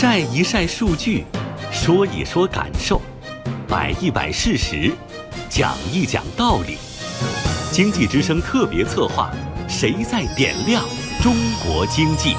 晒一晒数据，说一说感受，摆一摆事实，讲一讲道理。经济之声特别策划：谁在点亮中国经济？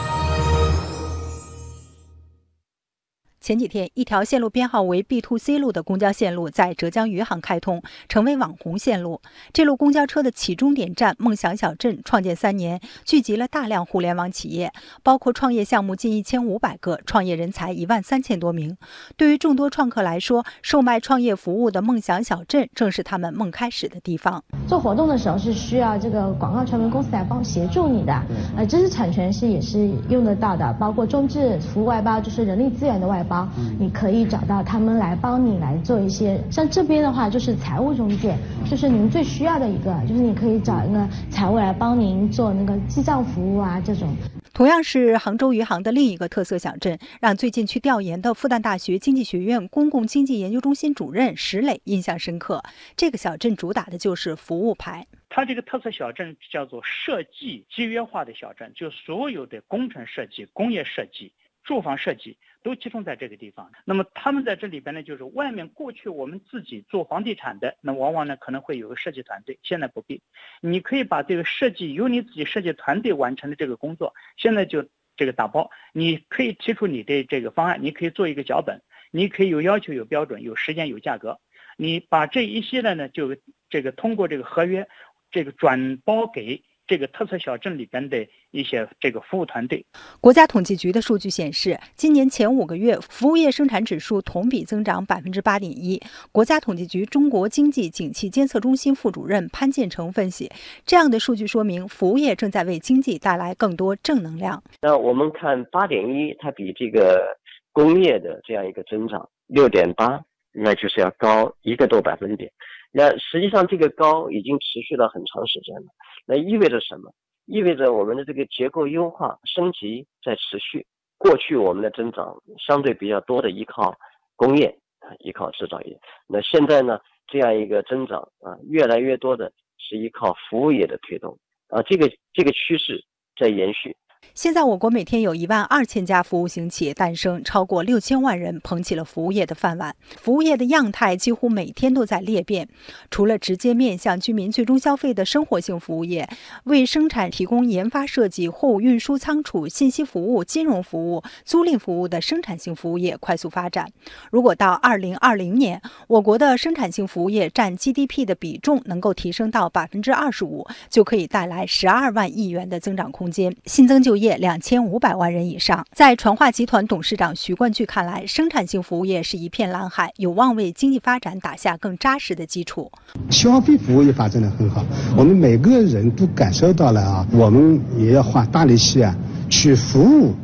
前几天，一条线路编号为 B to C 路的公交线路在浙江余杭开通，成为网红线路。这路公交车的起终点站梦想小镇创建三年，聚集了大量互联网企业，包括创业项目近一千五百个，创业人才一万三千多名。对于众多创客来说，售卖创业服务的梦想小镇正是他们梦开始的地方。做活动的时候是需要这个广告传媒公司来帮协助你的，呃，知识产权是也是用得到的，包括中置服务外包，就是人力资源的外包。你可以找到他们来帮你来做一些，像这边的话就是财务中介，就是您最需要的一个，就是你可以找一个财务来帮您做那个记账服务啊这种。同样是杭州余杭的另一个特色小镇，让最近去调研的复旦大学经济学院公共经济研究中心主任石磊印象深刻。这个小镇主打的就是服务牌。它这个特色小镇叫做设计集约化的小镇，就所有的工程设计、工业设计、住房设计。都集中在这个地方。那么他们在这里边呢，就是外面过去我们自己做房地产的，那往往呢可能会有个设计团队，现在不必。你可以把这个设计由你自己设计团队完成的这个工作，现在就这个打包。你可以提出你的这个方案，你可以做一个脚本，你可以有要求、有标准、有时间、有价格。你把这一系列呢，就这个通过这个合约，这个转包给。这个特色小镇里边的一些这个服务团队。国家统计局的数据显示，今年前五个月服务业生产指数同比增长百分之八点一。国家统计局中国经济景气监测中心副主任潘建成分析，这样的数据说明服务业正在为经济带来更多正能量。那我们看八点一，它比这个工业的这样一个增长六点八，那就是要高一个多百分点。那实际上这个高已经持续了很长时间了。那意味着什么？意味着我们的这个结构优化升级在持续。过去我们的增长相对比较多的依靠工业，依靠制造业。那现在呢，这样一个增长啊，越来越多的是依靠服务业的推动啊，这个这个趋势在延续。现在，我国每天有一万二千家服务型企业诞生，超过六千万人捧起了服务业的饭碗。服务业的样态几乎每天都在裂变。除了直接面向居民最终消费的生活性服务业，为生产提供研发设计、货物运输仓储、信息服务、金融服务、租赁服务的生产性服务业快速发展。如果到二零二零年，我国的生产性服务业占 GDP 的比重能够提升到百分之二十五，就可以带来十二万亿元的增长空间，新增就业业。两千五百万人以上，在传化集团董事长徐冠巨看来，生产性服务业是一片蓝海，有望为经济发展打下更扎实的基础。消费服务业发展的很好，我们每个人都感受到了啊，我们也要花大力气啊，去服务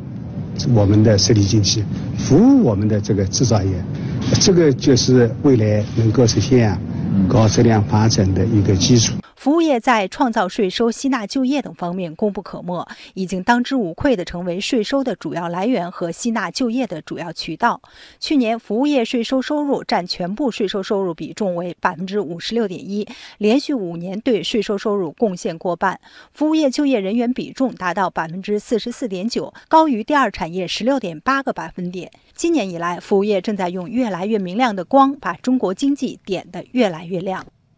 我们的实体经济，服务我们的这个制造业，这个就是未来能够实现啊高质量发展的一个基础。服务业在创造税收、吸纳就业等方面功不可没，已经当之无愧地成为税收的主要来源和吸纳就业的主要渠道。去年，服务业税收收入占全部税收收入比重为百分之五十六点一，连续五年对税收收入贡献过半。服务业就业人员比重达到百分之四十四点九，高于第二产业十六点八个百分点。今年以来，服务业正在用越来越明亮的光，把中国经济点得越来越亮。